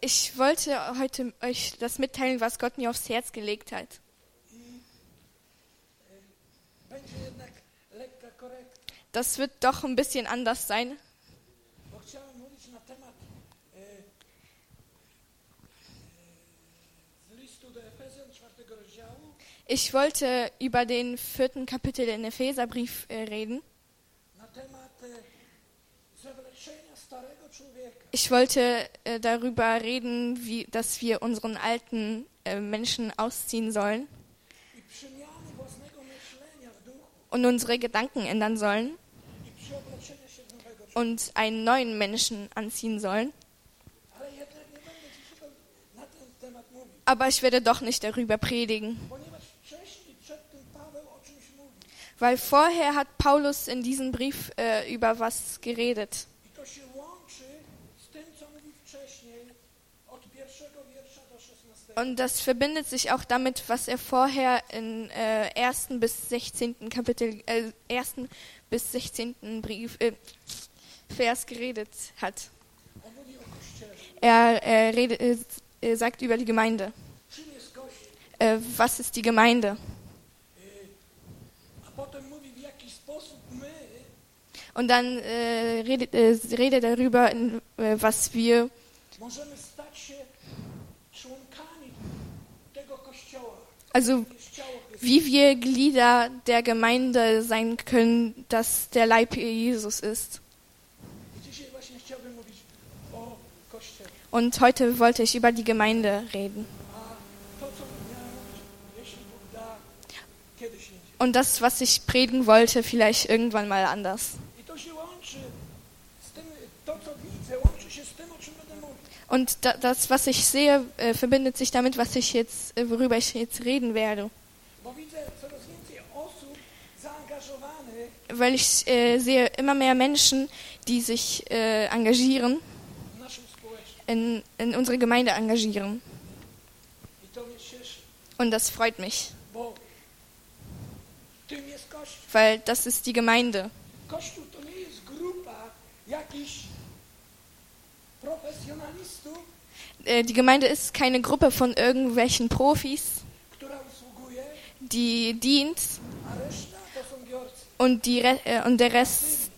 Ich wollte heute euch das mitteilen, was Gott mir aufs Herz gelegt hat. Korekta, Das wird doch ein bisschen anders sein, e, e, Ich wollte über den vierten Kapitel in Epheserbrief äh, reden. Ich wollte äh, darüber reden, wie, dass wir unseren alten äh, Menschen ausziehen sollen i przemiany własnego myślenia w duchu und unsere Gedanken ändern sollen i przyobleczenia się w nowego człowieka. und einen neuen Menschen anziehen sollen. Ale jednak nie będę dzisiaj na ten temat mówił, Aber ich werde doch nicht darüber predigen, ponieważ wcześniej przed tym Paweł o czymś mówił. weil vorher hat Paulus in diesem Brief äh, über was geredet. Und das verbindet sich auch damit, was er vorher in äh, 1. bis 16. Kapitel, äh, 1. bis 16. Brief, äh, Vers geredet hat. Er äh, redet, äh, sagt über die Gemeinde. Äh, was ist die Gemeinde? Und dann äh, redet, äh, redet darüber, in, was wir, also wie wir Glieder der Gemeinde sein können, dass der Leib Jesus ist. Und heute wollte ich über die Gemeinde reden. Und das, was ich predigen wollte, vielleicht irgendwann mal anders. I to się łączy z tym, to co widzę, łączy się z tym, o czym będę mówił. Und da, das, was ich sehe, äh, verbindet sich damit, was ich jetzt, äh, worüber ich jetzt reden werde. Weil ich äh, sehe immer mehr Menschen, die sich äh, engagieren, in, in unsere Gemeinde engagieren. Und das freut mich, weil das ist die Gemeinde. Kościół to nie jest grupa jakichś die Gemeinde ist keine Gruppe von irgendwelchen Profis, która usługuje, die dient a reszta to są biorcy. und, die Re äh, und der, Rest,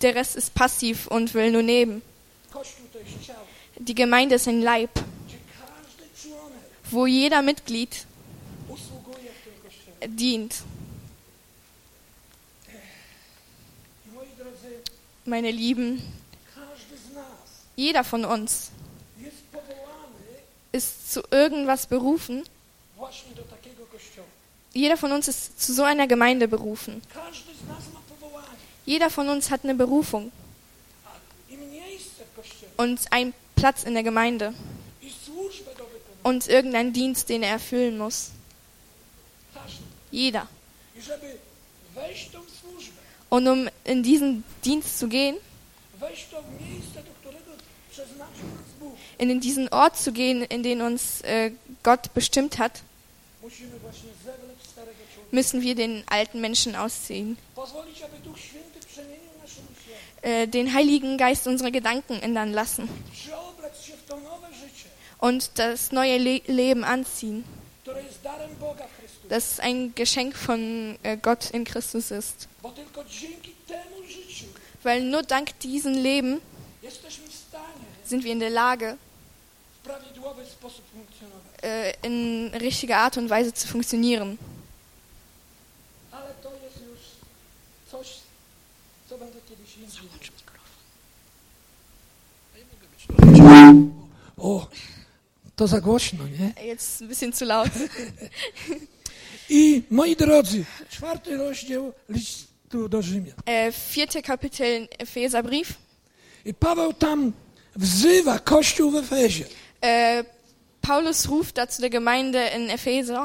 der Rest ist passiv und will nur nehmen. Kościół to jest ciało, Die Gemeinde ist ein Leib, gdzie każdy członek wo jeder Mitglied usługuje w tym kościele. dient. I moi drodzy, Meine Lieben, każdy z nas jeder von uns ist zu irgendwas berufen. Jeder von uns ist zu so einer Gemeinde berufen. Jeder von uns hat eine Berufung und einen Platz in der Gemeinde und irgendeinen Dienst, den er erfüllen muss. Jeder. Und um in diesen Dienst zu gehen, in diesen Ort zu gehen, in den uns äh, Gott bestimmt hat, musimy właśnie zewleć starego człowieka. müssen wir den alten Menschen ausziehen. Pozwolić, aby Duch Święty przemienił nasze myślenie. Äh, den Heiligen Geist unsere Gedanken ändern lassen Przeobrać się w to nowe życie, und das neue Le Leben anziehen, które jest darem Boga w Chrystusie. das ein Geschenk von äh, Gott in Christus ist. Bo tylko dzięki temu życiu Weil nur dank diesem Leben jesteśmy w stanie sind wir in der Lage, äh, in richtiger Art und Weise zu funktionieren. Jest. O, to za głośno, nie? Jetzt ein bisschen zu laut. I moi drodzy, czwarty rozdział listu do Rzymian. Vierte Kapitel Epheserbrief. I Paweł tam wzywa Kościół w Efezie. Äh, Paulus ruft dazu der Gemeinde in Epheser,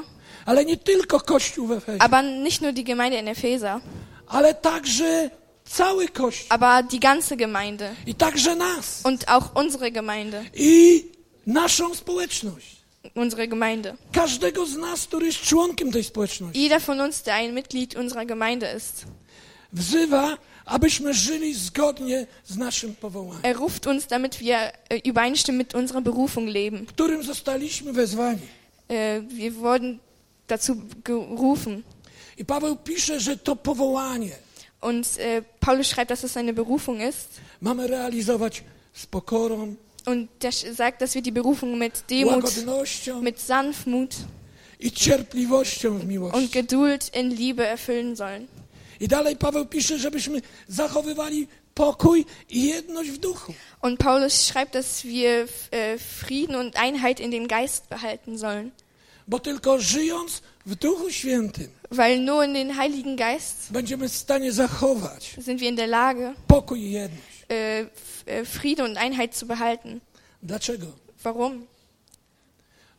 Ale nie tylko Kościół w Efezie, aber nicht nur die Gemeinde in Epheser, ale także cały Kościół. aber die ganze Gemeinde I także nas. und auch unsere Gemeinde, I naszą społeczność. unsere Gemeinde. Każdego z nas, który jest członkiem tej społeczności. Jeder von uns, der ein Mitglied unserer Gemeinde ist, Wzywa, abyśmy żyli zgodnie z naszym powołaniem, Er ruft uns, damit wir äh, übereinstimmen mit unserer Berufung leben. którym zostaliśmy wezwani. Äh, wir wurden dazu gerufen. I Paweł pisze, że to powołanie Und äh, Paulus schreibt, dass es eine Berufung ist. mamy realizować z pokorą, Und der sagt, dass wir die Berufung mit Demut, mit Sanftmut i cierpliwością w und miłości. Geduld in Liebe erfüllen sollen. I dalej Paweł pisze, żebyśmy zachowywali pokój i jedność w duchu. Und Paulus schreibt, dass wir äh, Frieden und Einheit in den Geist behalten sollen. Bo tylko żyjąc w Duchu Świętym Weil nur in den Heiligen Geist będziemy w stanie zachować sind wir in der Lage, pokój i jedność. äh, äh, Friede und Einheit zu behalten. Dlaczego? Warum?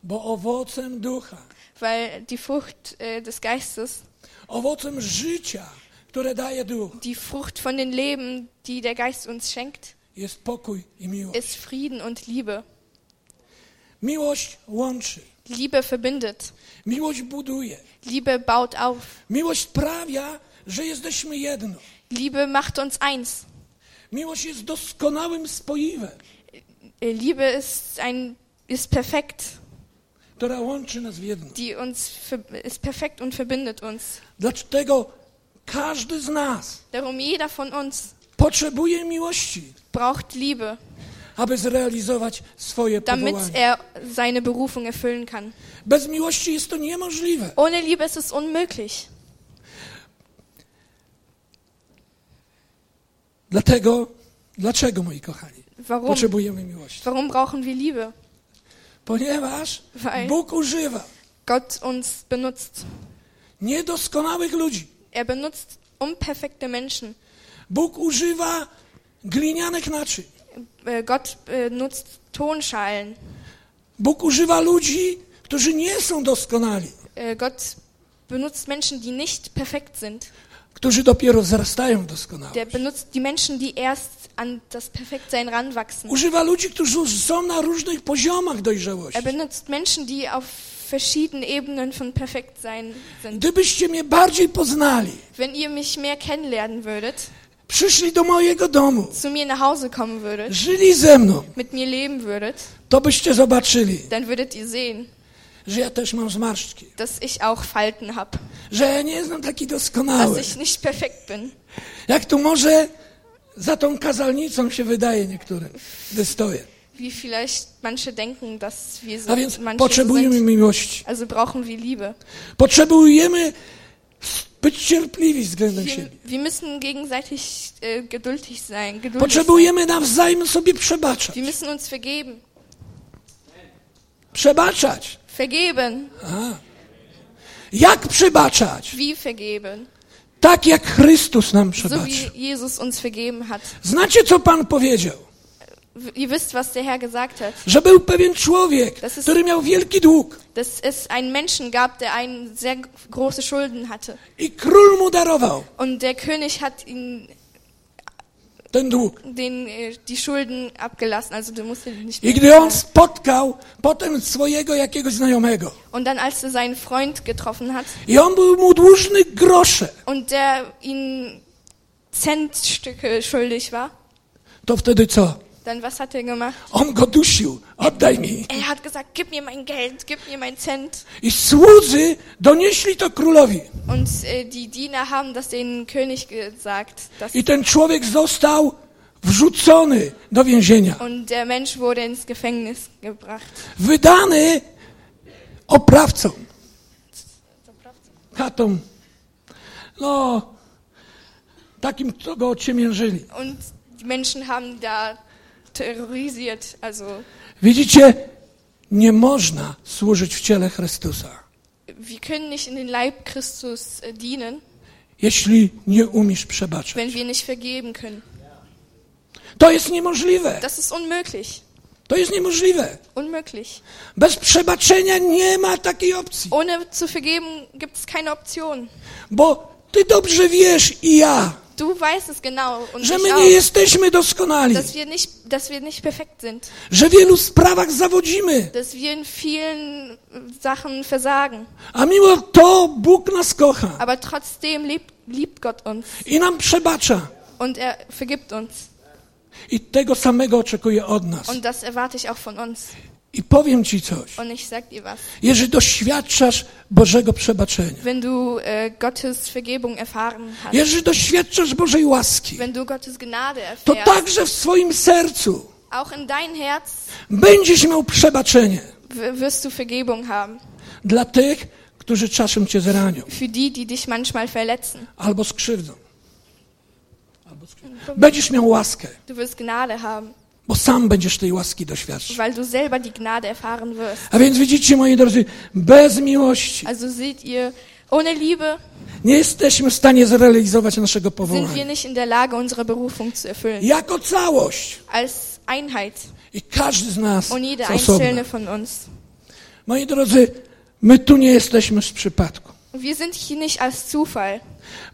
Bo owocem ducha, Weil die Frucht des Geistes, owocem życia, die Frucht von den Leben, die der Geist uns schenkt, ist Frieden und Liebe. Liebe verbindet. Liebe baut auf. Liebe macht uns eins. Äh, Liebe ist ein ist perfekt, die uns ist perfekt und verbindet uns. Dlaczego każdy z nas Darum jeder von uns potrzebuje miłości, braucht Liebe, aby zrealizować swoje damit powołanie. er seine Berufung erfüllen kann. Bez miłości jest to niemożliwe. Ohne Liebe ist es unmöglich. Dlatego, dlaczego, moi kochani, Warum? potrzebujemy miłości? Warum brauchen wir Liebe? Ponieważ Weil Bóg używa Gott uns benutzt. niedoskonałych ludzi. Er benutzt unperfekte Menschen. Bóg używa glinianych naczyń. Äh, Gott äh, nutzt Tonschalen. Bóg używa ludzi, którzy nie są doskonali, Äh, Gott benutzt Menschen, die nicht perfekt sind. którzy dopiero wzrastają w doskonałość. Der benutzt die Menschen, die erst an das Perfektsein ranwachsen. Używa ludzi, którzy są na różnych poziomach dojrzałości. Er benutzt Menschen, die auf verschiedenen Ebenen von Perfektsein sind. Gdybyście mnie bardziej poznali, Wenn ihr mich mehr kennenlernen würdet, przyszli do mojego domu, zu mir nach Hause kommen würdet, żyli ze mną, mit mir leben würdet, to byście zobaczyli, dann würdet ihr sehen, że ja też mam zmarszczki, dass ich auch Falten habe, że ja nie jestem taki dass doskonały. ich nicht perfekt bin. Jak tu może za tą kazalnicą się wydaje niektórym, gdy stoję. Wie vielleicht manche denken, dass wir so A więc manche so potrzebujemy sind. miłości. Also brauchen wir Liebe. Potrzebujemy być cierpliwi względem Wir, siebie. wir müssen gegenseitig äh, geduldig sein. Geduldig sein. Potrzebujemy nawzajem sobie przebaczać. Wir müssen uns vergeben. Przebaczać. Vergeben. Jak przebaczać? Wie vergeben. Tak jak Chrystus nam So przebaczył. wie Jesus uns vergeben hat. Znacie, co Pan powiedział? Ihr wisst, was der Herr gesagt hat. Że był pewien człowiek, ist- który miał wielki dług Dass es einen Menschen gab, der ein sehr große Schulden hatte. i król mu darował Und der König hat ihn ten dług. den, äh, die Schulden abgelassen. Also du musst ihn nicht I gdy on spotkał potem swojego jakiegoś znajomego Und dann, als er seinen Freund getroffen hat i on był mu dłużny grosze, und der ihm Centstücke schuldig war, to wtedy co? Dann was hat er gemacht? On go dusił. Oddaj mi. Er hat gesagt, gib mir mein Geld, gib mir mein Cent. I słudzy donieśli to królowi. Und äh, die Diener haben das dem König gesagt. Dass, I ten człowiek został wrzucony do więzienia. und der Mensch wurde ins Gefängnis gebracht. Wydany oprawcom, katom. No, takim, co go ociemiężyli. Und die Menschen haben da terrorisiert. Also Widzicie, nie można służyć w ciele Chrystusa, wir können nicht in den Leib Christus äh, dienen, jeśli nie umiesz przebaczać. wenn wir nicht vergeben können. To jest niemożliwe. Das ist unmöglich. To jest niemożliwe. Unmöglich. Bez przebaczenia nie ma takiej opcji. Ohne zu vergeben gibt es keine Option. Bo ty dobrze wiesz i ja, Du weißt es genau und że my nie auch, jesteśmy doskonali, dass wir nicht, dass wir nicht perfekt sind, że w wielu sprawach zawodzimy, dass wir in vielen Sachen versagen. a mimo to Bóg nas kocha Aber trotzdem liebt, liebt Gott uns i nam przebacza. Und er vergibt uns. I tego samego oczekuje od nas. Und das erwarte ich auch von uns. I powiem Ci coś. Was. Jeżeli doświadczasz Bożego przebaczenia, Wenn du äh, Gottes Vergebung erfahren hast, jeżeli doświadczasz Bożej łaski, wenn du Gottes Gnade to erfährst, także w swoim sercu auch in dein Herz będziesz miał przebaczenie wirst du Vergebung haben. dla tych, którzy czasem Cię zranią Für die, die dich manchmal verletzen. albo skrzywdzą. Albo skrzywdzą. Będziesz miał łaskę, Du wirst Gnade haben, bo sam będziesz tej łaski doświadczał. weil du selber die Gnade erfahren wirst. A więc widzicie, moi drodzy, bez miłości Also seht ihr, ohne Liebe nie jesteśmy w stanie zrealizować naszego sind wir powołania. nicht in der Lage, unsere Berufung zu erfüllen. Jako całość. Als Einheit. I każdy z nas Und jeder einzelne von uns. Moi drodzy, my tu nie jesteśmy z przypadku. Wir sind hier nicht als Zufall.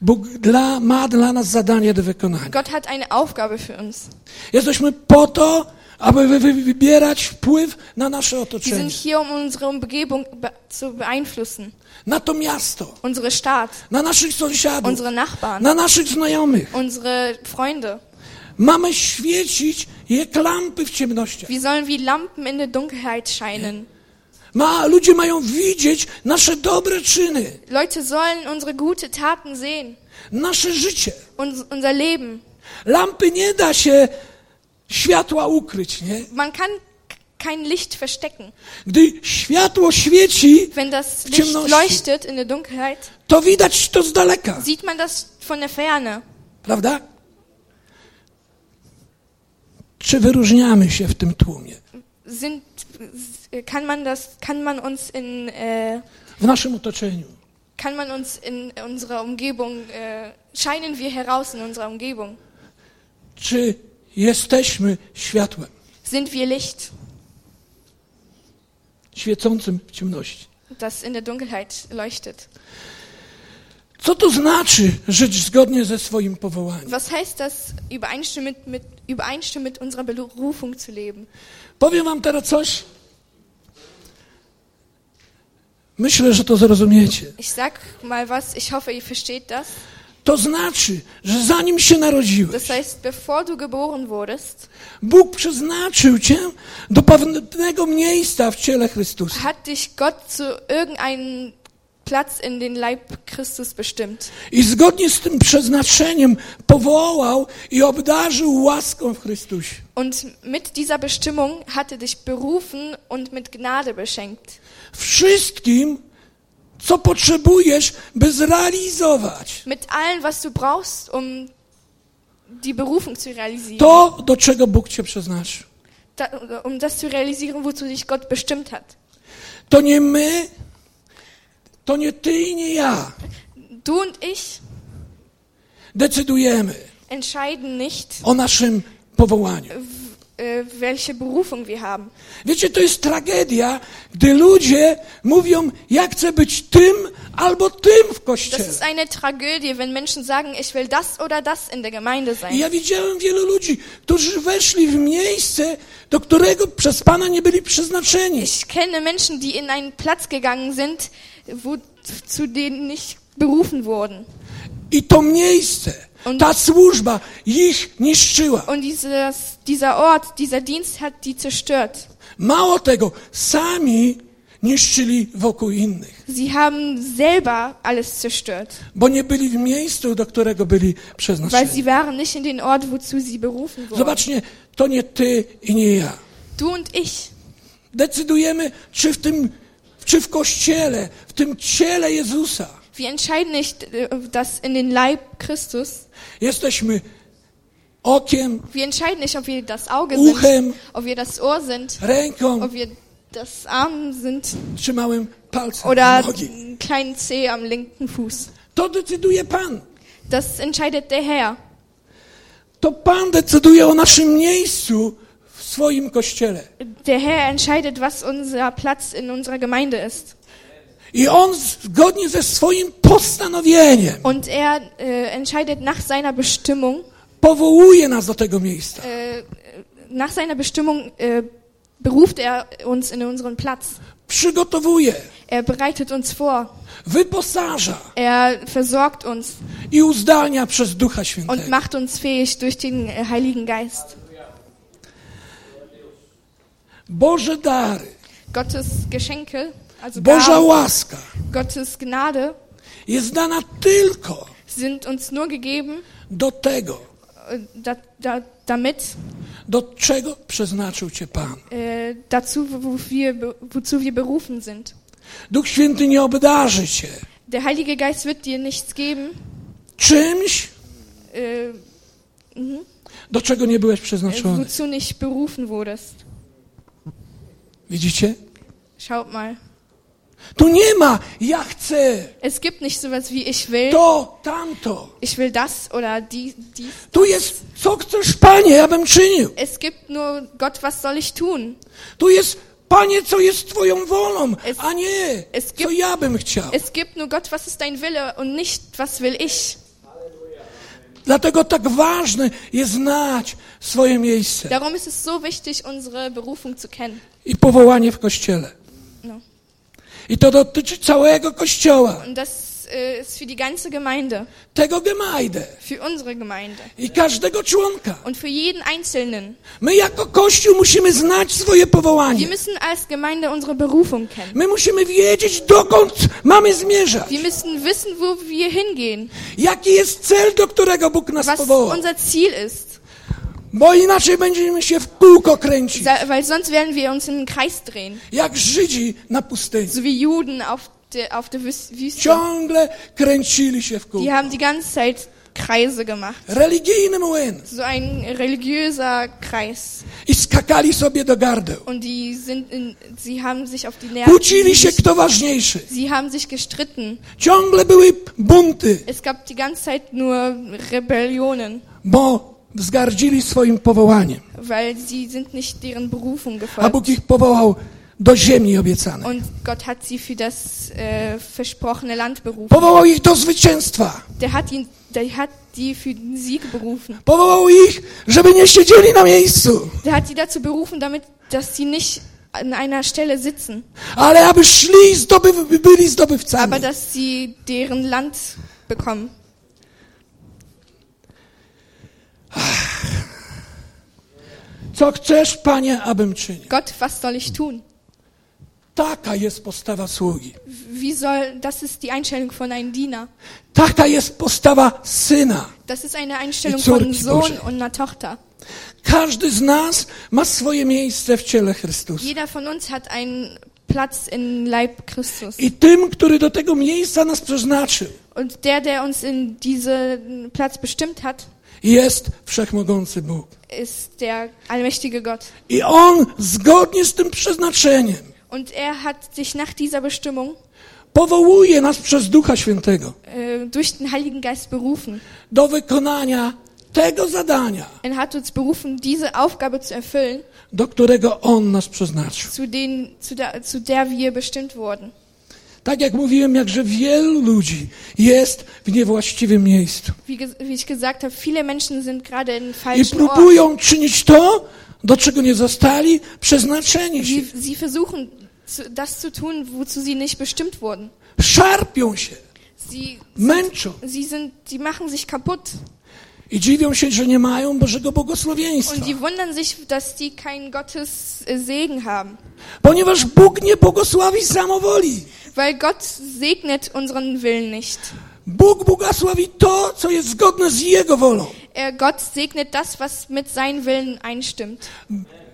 Bóg dla, ma dla nas zadanie do wykonania. Gott hat eine Aufgabe für uns. Jesteśmy po to, aby wy, wy, wybierać wpływ na nasze Wir otoczenie, sind hier, um unsere Umgebung be zu beeinflussen. na to miasto, Unsere Stadt, na naszych sąsiadów, unsere Nachbarn, na naszych znajomych. unsere Freunde. Mamy świecić jak lampy w ciemnościach. Wir sollen wie Lampen in der Dunkelheit scheinen. Ma, ludzie mają widzieć nasze dobre czyny, Leute sollen unsere gute Taten sehen. nasze życie. Uns, unser Leben. Lampy nie da się światła ukryć, nie? Man kann kein Licht verstecken. Gdy światło świeci, Wenn das Licht leuchtet in der Dunkelheit, to widać to z daleka, sieht man das von der Ferne. prawda? Czy wyróżniamy się w tym tłumie? Sind, kann man das, kann man uns in, äh, W naszym otoczeniu? kann man uns in unserer Umgebung, äh, scheinen wir heraus in unserer Umgebung? Czy jesteśmy światłem Sind wir Licht, świecącym w ciemności? das in der Dunkelheit leuchtet? Co to znaczy żyć zgodnie ze swoim powołaniem? Was heißt das, übereinstimmend mit, übereinstimmend mit unserer Berufung zu leben? Powiem wam teraz coś. Myślę, że to zrozumiecie. Ich sag mal was, ich hoffe, ihr versteht das. To znaczy, że zanim się narodziłeś, Das heißt, bevor du geboren wurdest, Bóg przeznaczył cię do pewnego miejsca w ciele Chrystusa. hat dich Gott zu irgendeinem Platz in den Leib Christus bestimmt. I zgodnie z tym przeznaczeniem powołał i obdarzył łaską w Chrystusie. Und mit dieser Bestimmung hat er dich berufen und mit Gnade beschenkt. Wszystkim, co potrzebujesz, by zrealizować Mit allem, was du brauchst, um die Berufung zu realisieren. to, do czego Bóg cię przeznaczył. Da, um das zu realisieren, wozu dich Gott bestimmt hat. To nie my, to nie ty i nie ja Du und ich decydujemy entscheiden nicht, o naszym powołaniu. äh, welche Berufung wir haben. Wiecie, to jest tragedia, gdy ludzie mówią, ja chcę być tym albo tym w Das kościele. ist eine Tragödie, wenn Menschen sagen, ich will das oder das in der Gemeinde I sein. ja widziałem wielu ludzi, którzy weszli w miejsce, do którego przez Pana nie byli przeznaczeni. Ich kenne Menschen, die in einen Platz gegangen sind, wo, zu denen nicht berufen wurden. I to miejsce, Und- ta służba ich niszczyła. Und dieses, dieser Ort, dieser Dienst hat die zerstört. Mało tego, sami niszczyli wokół innych, Sie haben selber alles zerstört, bo nie byli w miejscu, do którego byli weil sie przeznaczeni. waren nicht in den Ort, wozu sie berufen wurden. Zobaczcie, to nie ty i nie ja. Du und ich, Decydujemy, czy w tym, czy w kościele, w tym ciele Jezusa wir entscheiden nicht, äh, dass in den Leib Christus, jesteśmy okiem, nicht, ob wir das Auge Uchem. sind, ob wir das Ohr sind, ręką ob wir das Arm sind czy małym palcem oder nogi. einen kleinen Zeh am linken Fuß. To decyduje Pan. Das entscheidet der Herr. To Pan decyduje o naszym miejscu swoim kościele. Der Herr entscheidet, was unser Platz in unserer Gemeinde ist. I On zgodnie ze swoim postanowieniem Und er äh, entscheidet nach seiner Bestimmung, powołuje nas do tego miejsca. äh, nach seiner Bestimmung äh, beruft er uns in unseren Platz. przygotowuje, Er bereitet uns vor. wyposaża Er versorgt uns i uzdalnia przez Ducha und Świętego. macht uns fähig durch den Heiligen Geist. Boże dary, Gottes Geschenke, also Boża Gaben, łaska Gottes Gnade jest dana tylko sind uns nur gegeben, do tego, äh, da, da, damit do czego przeznaczył Cię Pan. äh, dazu, wo wir, wozu wir berufen sind. Duch Święty nie obdarzy Cię Der Heilige Geist wird dir nichts geben, czymś, mhm, do czego nie byłeś przeznaczony. wozu nicht berufen wurdest. Widzicie? Schaut mal. Tu nie ma, ja chcę Es gibt nicht sowas wie ich will, to, tamto. ich will das oder die, dies. Tu jest, co chcesz, Panie, ja bym czynił. Es gibt nur Gott, was soll ich tun? Tu jest, Panie, co jest Twoją wolą, Es- a nie, es co gibt- ja bym chciał. Es gibt nur Gott, was ist dein Wille und nicht, was will ich. Dlatego tak ważne jest znać swoje miejsce Darum ist es so wichtig, unsere Berufung zu kennen. I powołanie w Kościele. No. I to dotyczy całego Kościoła, das äh, ist für die ganze Gemeinde, tego Gemajdę für unsere Gemeinde i każdego członka. und für jeden Einzelnen. My jako Kościół musimy znać swoje Wir powołanie. müssen als Gemeinde unsere Berufung kennen. My musimy wiedzieć, dokąd mamy zmierzać. Wir müssen wissen, wo wir hingehen, Jaki jest cel, do którego Bóg nas was powołał. unser Ziel ist. Bo inaczej będziemy się w kółko kręcić, Sa- Weil sonst werden wir uns in den Kreis drehen, jak Żydzi na pustyni. so wie Juden auf der, auf der Wüste. Ciągle kręcili się w Die kółko. haben die ganze Zeit Kreise gemacht. Religijny młyn. So ein religiöser Kreis. I skakali sobie do gardeł. Und die sind in, sie haben sich auf die Nerven. Kłócili się, kto ważniejszy. Sie haben sich gestritten. Ciągle były bunty, Es gab die ganze Zeit nur Rebellionen, bo wzgardzili swoim powołaniem. weil sie sind nicht deren Berufung A gefolgt. Bóg ich powołał do ziemi obiecanej. Und Gott hat sie für das äh, versprochene Land berufen. Powołał ich do zwycięstwa. Der hat, ihn, der hat die für den Sieg berufen. Powołał ich, żeby nie siedzieli na miejscu, Der hat sie dazu berufen, damit, dass sie nicht an einer Stelle sitzen, ale aby szli i byli zdobywcami. aber dass sie deren Land bekommen. Co chcesz, Panie, abym czynił? Gott, was soll ich tun? Taka jest postawa sługi. Wie soll, das ist die Einstellung von einem Diener. Taka jest postawa syna. Das ist eine Einstellung von Sohn Boże. und einer Tochter. Każdy z nas ma swoje miejsce w ciele Chrystusa. Jeder von uns hat einen Platz im Leib Christus. I tym, który do tego miejsca nas przeznaczył, Und der, der uns in diesen Platz bestimmt hat, jest wszechmogący Bóg. ist der allmächtige Gott. I On zgodnie z tym przeznaczeniem Und er hat sich nach dieser Bestimmung powołuje nas przez Ducha Świętego äh, durch den Heiligen Geist berufen. do wykonania tego zadania, Er hat uns berufen, diese Aufgabe zu erfüllen, do którego On nas przeznaczył. zu, den, zu, der, zu der wir bestimmt wurden. Tak jak mówiłem, jakże wielu ludzi jest w niewłaściwym miejscu i próbują czynić to, do czego nie zostali przeznaczeni się. Sie, sie versuchen, zu, das zu tun, wozu sie nicht bestimmt wurden. Szarpią się, Sie, męczą sie, sind, sie machen sich kaputt. i dziwią się, że nie mają Bożego błogosławieństwa. Und die wundern sich, dass sie keinen Gottes Segen haben. Ponieważ Bóg nie błogosławi samowoli. Weil Gott segnet unseren Willen nicht. Bóg błogosławi to, co jest zgodne z Jego wolą. Er, Gott segnet das, was mit seinem Willen einstimmt.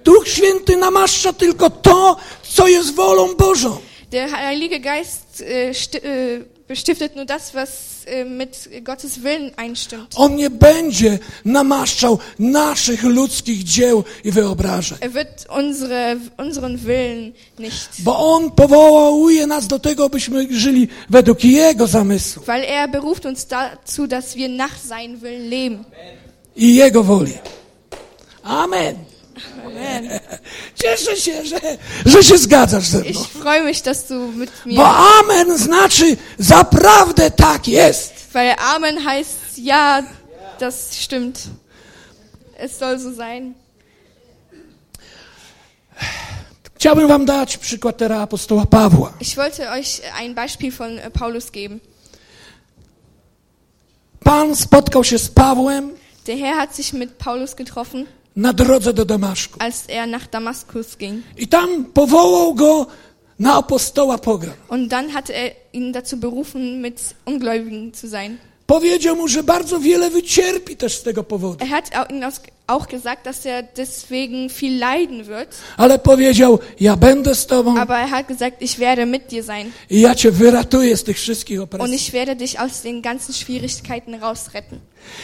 Duch Święty namaszcza tylko to, co jest wolą Bożą. Der Heilige Geist äh, äh, bestiftet nur das, was mit Gottes Willen einstimmt. On nie będzie namaszczał naszych ludzkich dzieł i wyobrażeń. Er wird unsere, unseren Willen nicht, Bo On powołuje nas do tego, byśmy żyli według Jego zamysłu weil er beruft uns dazu, dass wir nach seinem Willen leben. i Jego woli. Amen. Amen. Cieszę się, że, że się zgadzasz ze mną. Ich freue mich, dass du mit mir, Bo amen znaczy zaprawdę tak jest. weil Amen heißt, ja, das stimmt. Es soll so sein. Chciałbym wam dać przykład teraz apostoła Pawła. Ich wollte euch ein Beispiel von äh, Paulus geben. Pan spotkał się z Pawłem Der Herr hat sich mit Paulus getroffen, na drodze do Damaszku. als er nach Damaskus ging. I tam powołał go na apostoła pogan. Und dann hatte er ihn dazu berufen, mit Ungläubigen zu sein. Powiedział mu, że bardzo wiele wycierpi też z tego powodu. Er hat auch gesagt, dass er deswegen viel leiden wird. Ale powiedział, ja będę z tobą Aber er hat gesagt, ich werde mit dir sein. i ja cię wyratuję z tych wszystkich Und opresji. ich werde dich aus den ganzen Schwierigkeiten rausretten.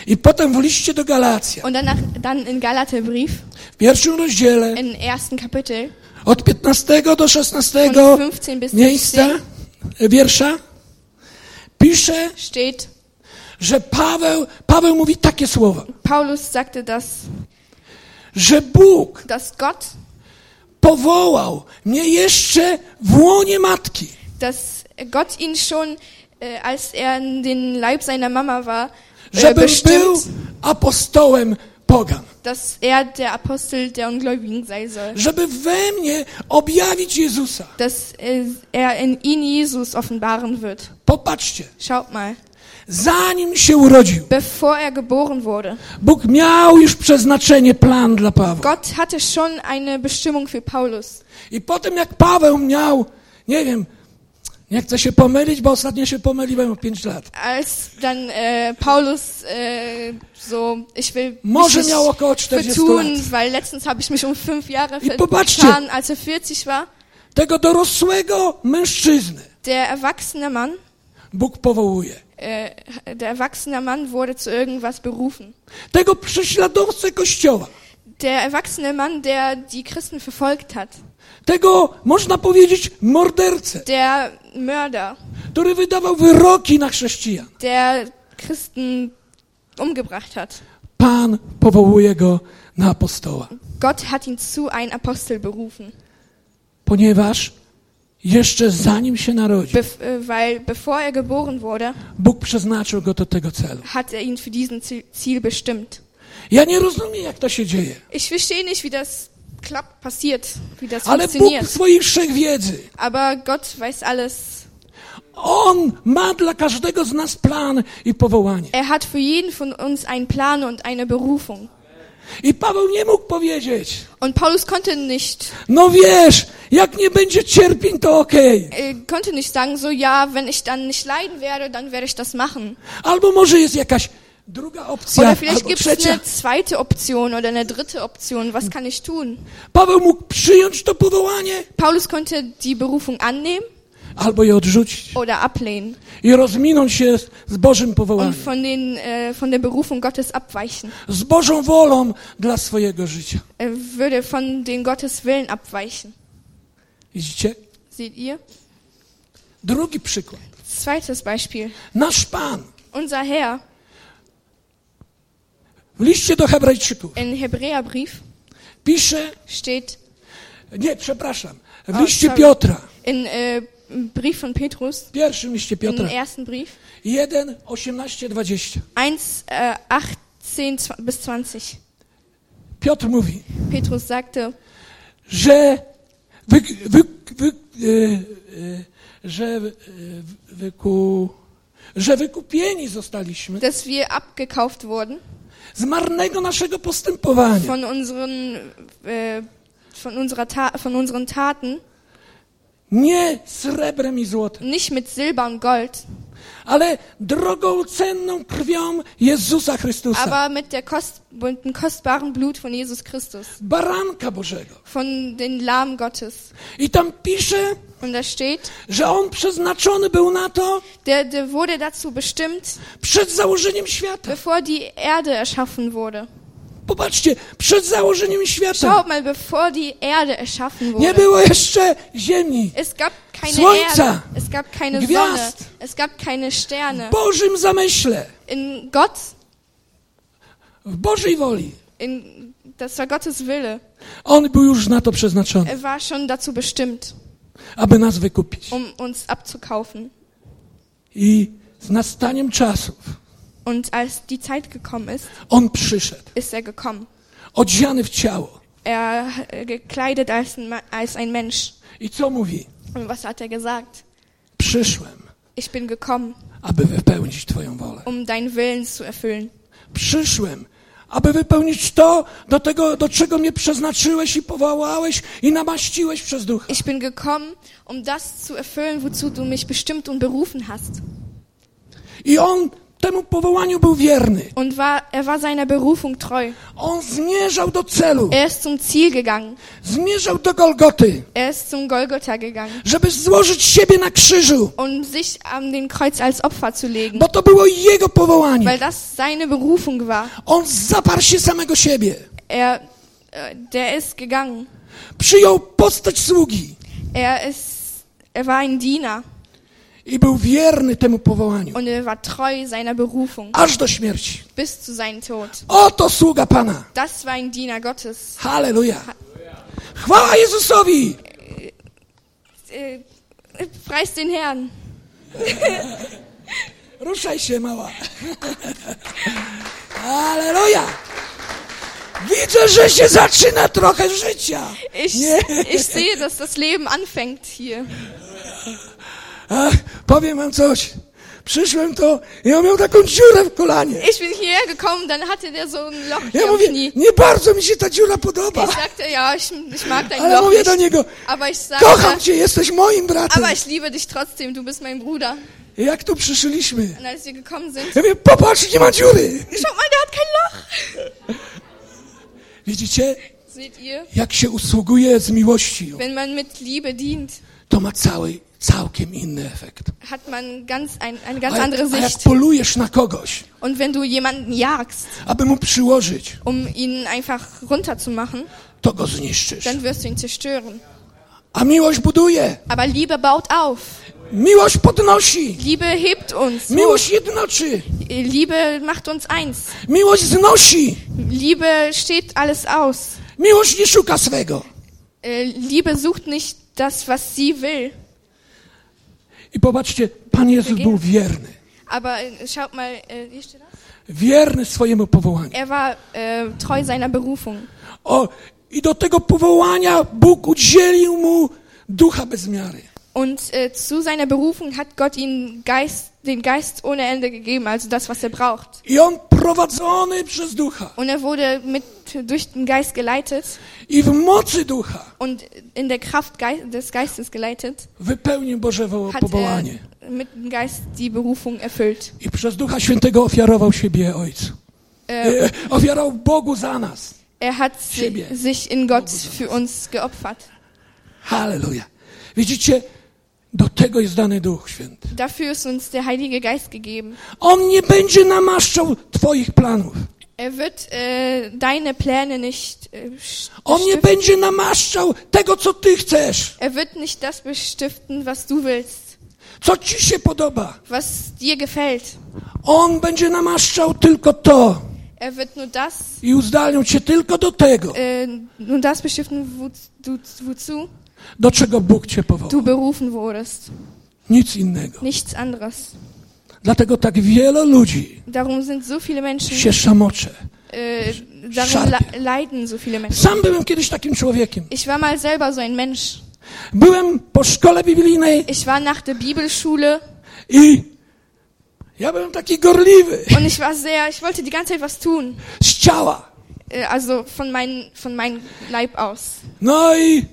I potem w liście do Galacja, Und danach, dann in Galaterbrief, w pierwszym rozdziale, im ersten Kapitel, od 15 do 16 von 15 bis miejsca, 16, wiersza, pisze, steht, że Paweł, Paweł mówi takie słowa, Paulus sagte, dass, że Bóg dass Gott, powołał mnie jeszcze w łonie matki, dass Gott ihn schon, äh, als er in den Leib seiner Mama war, äh, żebym był apostołem pogan, dass er der Apostel der Ungläubigen sein soll. żeby we mnie objawić Jezusa. Dass äh, er in ihn Jesus offenbaren wird. Popatrzcie, Schaut mal. Zanim się urodził, Bevor er geboren wurde. Bóg miał już przeznaczenie, plan dla Pawła. Gott hatte schon eine Bestimmung für Paulus. I potem jak Paweł miał, nie wiem, nie chcę się pomylić, bo ostatnio się pomyliłem o 5 lat. Als dann äh, Paulus äh, so, ich will Może miał około 40 vertun, lat. weil letztens habe ich mich um fünf Jahre I vertan, als er 40 war. Tego dorosłego mężczyzny Der erwachsene Mann, Bóg powołuje. Äh, der erwachsene Mann wurde zu irgendwas berufen. Tego prześladowcę kościoła. Der erwachsene Mann, der die Christen verfolgt hat. Tego, można powiedzieć, mordercę, Der Mörder, który wydawał wyroki na chrześcijan. der Christen umgebracht hat. Pan powołuje go na apostoła. Gott hat ihn zu ein Apostel berufen. Ponieważ jeszcze zanim się narodził, Bef äh, weil bevor er geboren wurde, Bóg przeznaczył go do tego celu. hat er ihn für diesen Ziel- bestimmt. Ja nie rozumiem, jak to się dzieje. Ich verstehe nicht, wie das klappt, passiert, wie das Ale Bóg funktioniert. w swojej wszechwiedzy, Aber Gott weiß alles. On ma dla każdego z nas plan i powołanie. Er hat für jeden von uns einen Plan und eine Berufung. I Paweł nie mógł powiedzieć, Und Paulus konnte nicht, no wiesz, jak nie będzie cierpień, to okej. äh, konnte nicht sagen, so ja, wenn ich dann nicht leiden werde, dann werde ich das machen. Albo może jest jakaś druga opcja, Oder vielleicht gibt es eine zweite Option oder eine dritte Option. Was kann ich tun? Paweł mógł przyjąć to powołanie, Paulus konnte die Berufung annehmen albo je odrzucić oder ablehnen i rozminąć się z Bożym powołaniem, und von, den, äh, von der Berufung Gottes abweichen. z Bożą wolą dla swojego życia. Er würde von den Gottes Willen abweichen. Widzicie? Seht ihr? Drugi przykład. Zweites Beispiel. Nasz Pan Unser Herr w liście do Hebrajczyków in Hebräerbrief pisze, steht, nie, przepraszam, w O, liście sorry. Piotra, in äh, Brief von Petrus, w pierwszym liście Piotra, ersten Brief, 1, 18, 20. 1, äh, 18 zw- bis 20. Piotr mówi, Petrus sagte, że wy, wy, wy, e, e, że e, wyku, że wykupieni zostaliśmy dass wir abgekauft wurden z marnego naszego postępowania, von unseren, äh, von, unserer von unseren Taten, nie srebrem i złotem, nicht mit Silber und Gold, ale drogą cenną krwią Jezusa Chrystusa, aber mit, der Kost mit dem kostbaren Blut von Jesus Christus, baranka Bożego. von den Lamen Gottes. I tam pisze, Und da steht, że On przeznaczony był na to der, der wurde dazu bestimmt, przed założeniem świata. bevor die Erde erschaffen wurde. Popatrzcie, przed założeniem świata Schaut mal, bevor die Erde erschaffen nie wurde. było jeszcze ziemi. Es gab keine Słońca, Erde, es gab keine Sonne, Gwiazd. es gab keine W Sterne. Bożym zamyśle, In Gott, w Bożej woli. in, das war Gottes Wille. On był już na to przeznaczony, Er war schon dazu bestimmt, aby nas wykupić. um uns abzukaufen. I z nastaniem czasów Und als die Zeit gekommen ist, On przyszedł, ist er gekommen. odziany w ciało, er äh, gekleidet als ein, Ma- als ein Mensch. I co mówi? Und was hat er gesagt? Przyszłem, Ich bin gekommen, aby wypełnić Twoją wolę. um deinen Willen zu erfüllen. Przyszłem, aby wypełnić to, do tego, do czego mnie przeznaczyłeś i powołałeś i namaściłeś przez ducha. Ich bin gekommen, um das zu erfüllen, wozu du mich bestimmt und berufen hast. I on temu powołaniu był wierny. Und war, er war seiner Berufung treu. On zmierzał do celu, Er ist zum Ziel gegangen. zmierzał do Golgoty, Er ist zum Golgotha gegangen, żeby złożyć siebie na krzyżu, um sich an den Kreuz als Opfer zu legen, bo to było jego powołanie. weil das seine Berufung war. On zaparł się samego siebie, Er, äh, der ist gegangen. przyjął postać sługi Er ist, er war ein Diener i był wierny temu powołaniu, und er war treu seiner Berufung aż do śmierci. bis zu seinem Tod. Oto sługa Pana. Das war ein Diener Gottes. Halleluja. Chwała Jezusowi. Äh, preis den Herrn. Ruszaj się, mała. Halleluja. Widzę, że się zaczyna trochę życia. Ich, ich sehe, dass das Leben anfängt hier. Powiem wam coś. Przyszłem to i on miał taką dziurę w kolanie. Ich bin hierher gekommen, dann hatte der so ein Loch Ja mówię, Knie. nie bardzo mi się ta dziura podoba. Ich sagte, ja, ich, ich mag dein Ale Loch mówię do nicht. niego, Aber ich kocham sagte, cię, jesteś moim bratem. aber ich liebe dich trotzdem, du bist mein Bruder. I jak tu przyszliśmy, Und als wir gekommen sind, ja mówię, popatrz, nie ma dziury. schaut mal, der hat kein Loch. Widzicie, Seht ihr, jak się usługuje z miłością, wenn man mit Liebe dient, to ma cały, całkiem inny efekt. hat man ganz ein, eine ganz A andere a jak Sicht. polujesz na kogoś, Und wenn du jemanden jagst, aby mu przyłożyć, um ihn einfach runterzumachen, to go zniszczysz. dann wirst du ihn zerstören. A miłość buduje, Aber Liebe baut auf. miłość podnosi, Liebe hebt uns. miłość jednoczy, Liebe macht uns eins. miłość znosi, Liebe steht alles aus. miłość nie szuka swego. Äh, Liebe sucht nicht das, was sie will. I popatrzcie, Pan Jezus był wierny. Aber äh, schaut mal, äh, hier steht das. Wierny swojemu powołaniu. Er war äh, treu seiner Berufung. O, i do tego powołania Bóg udzielił mu ducha bez miary. Und äh, zu seiner Berufung hat Gott ihm Geist, den Geist ohne Ende gegeben, also das, was er braucht. I on prowadzony przez ducha Und er wurde mit, durch den Geist geleitet i w mocy ducha und in der Kraft des Geistes geleitet, wypełnił Boże hat powołanie. er mit dem Geist die Berufung erfüllt. I przez Ducha Świętego ofiarował siebie Ojcu. Äh, E, ofiarował Bogu za nas. er hat si Siebie. sich in Gott für uns geopfert. Halleluja. Widzicie, do tego jest dany Duch Święty. Dafür ist uns der Heilige Geist gegeben. On nie będzie namaszczał Twoich planów. Er wird äh, deine Pläne nicht st- On nie będzie namaszczał tego, co Ty chcesz, Er wird nicht das bestiften, was du willst, co Ci się podoba. was dir gefällt. On będzie namaszczał tylko to Er wird nur das, i uzdalnią Cię tylko do tego, äh, nur das bestiften, wo, du, wozu do czego Bóg Cię powołał. du berufen wurdest. Nic innego. Nichts anderes. Dlatego tak wiele ludzi Darum sind so viele Menschen, się szamocze. äh, darum le leiden so viele Menschen. Sam byłem kiedyś takim człowiekiem. Ich war mal selber so ein Mensch. Byłem po szkole biblijnej Ich war nach der Bibelschule i ja byłem taki gorliwy und ich war sehr, ich wollte die ganze Zeit was tun. z ciała. Äh, also von, mein, von meinem Leib aus. No i